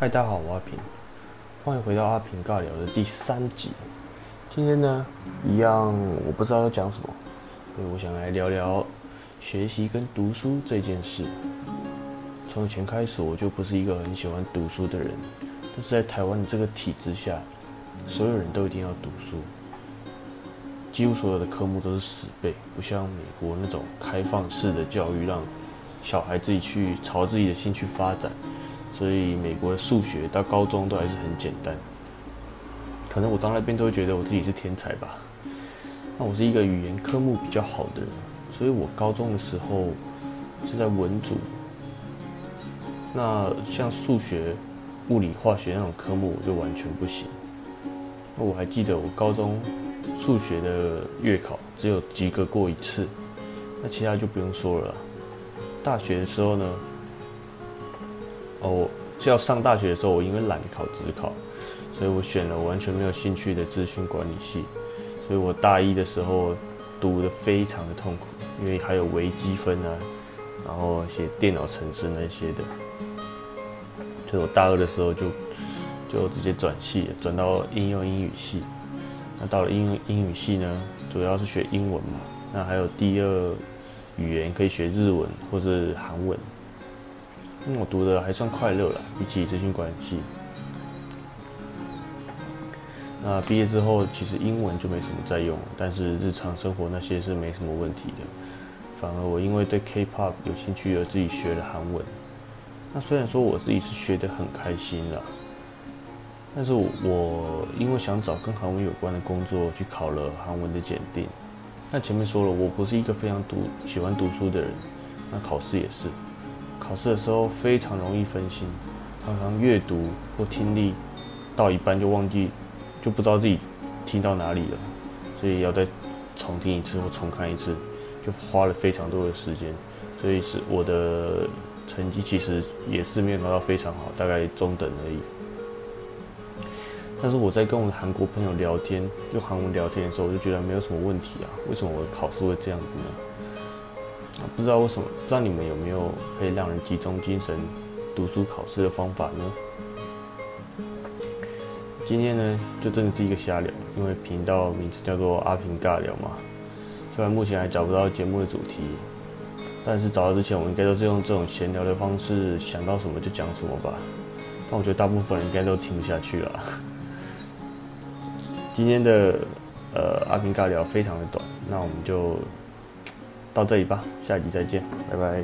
嗨，大家好，我阿平，欢迎回到阿平尬聊的第三集。今天呢，一样我不知道要讲什么，所以我想来聊聊学习跟读书这件事。从前开始，我就不是一个很喜欢读书的人，但是在台湾的这个体制下，所有人都一定要读书，几乎所有的科目都是死背，不像美国那种开放式的教育，让小孩自己去朝自己的兴趣发展。所以美国的数学到高中都还是很简单，可能我到那边都会觉得我自己是天才吧。那我是一个语言科目比较好的人，所以我高中的时候是在文组。那像数学、物理、化学那种科目我就完全不行。那我还记得我高中数学的月考只有及格过一次，那其他就不用说了。大学的时候呢？哦，就要上大学的时候，我因为懒得考职考，所以我选了完全没有兴趣的资讯管理系。所以我大一的时候读的非常的痛苦，因为还有微积分啊，然后写电脑程式那些的。所以我大二的时候就就直接转系，转到应用英语系。那到了应用英语系呢，主要是学英文嘛。那还有第二语言可以学日文或者韩文。因为我读的还算快乐了，比起资讯管理系。那毕业之后，其实英文就没什么在用，但是日常生活那些是没什么问题的。反而我因为对 K-pop 有兴趣而自己学了韩文。那虽然说我自己是学得很开心了，但是我因为想找跟韩文有关的工作，去考了韩文的检定。那前面说了，我不是一个非常读喜欢读书的人，那考试也是。考试的时候非常容易分心，常常阅读或听力到一半就忘记，就不知道自己听到哪里了，所以要再重听一次或重看一次，就花了非常多的时间，所以是我的成绩其实也是没有拿到非常好，大概中等而已。但是我在跟我的韩国朋友聊天，用韩文聊天的时候，我就觉得没有什么问题啊，为什么我的考试会这样子呢？不知道为什么，不知道你们有没有可以让人集中精神读书考试的方法呢？今天呢，就真的是一个瞎聊，因为频道名字叫做阿平尬聊嘛。虽然目前还找不到节目的主题，但是找到之前，我应该都是用这种闲聊的方式，想到什么就讲什么吧。但我觉得大部分人应该都听不下去了。今天的呃阿平尬聊非常的短，那我们就。到这里吧，下集再见，拜拜。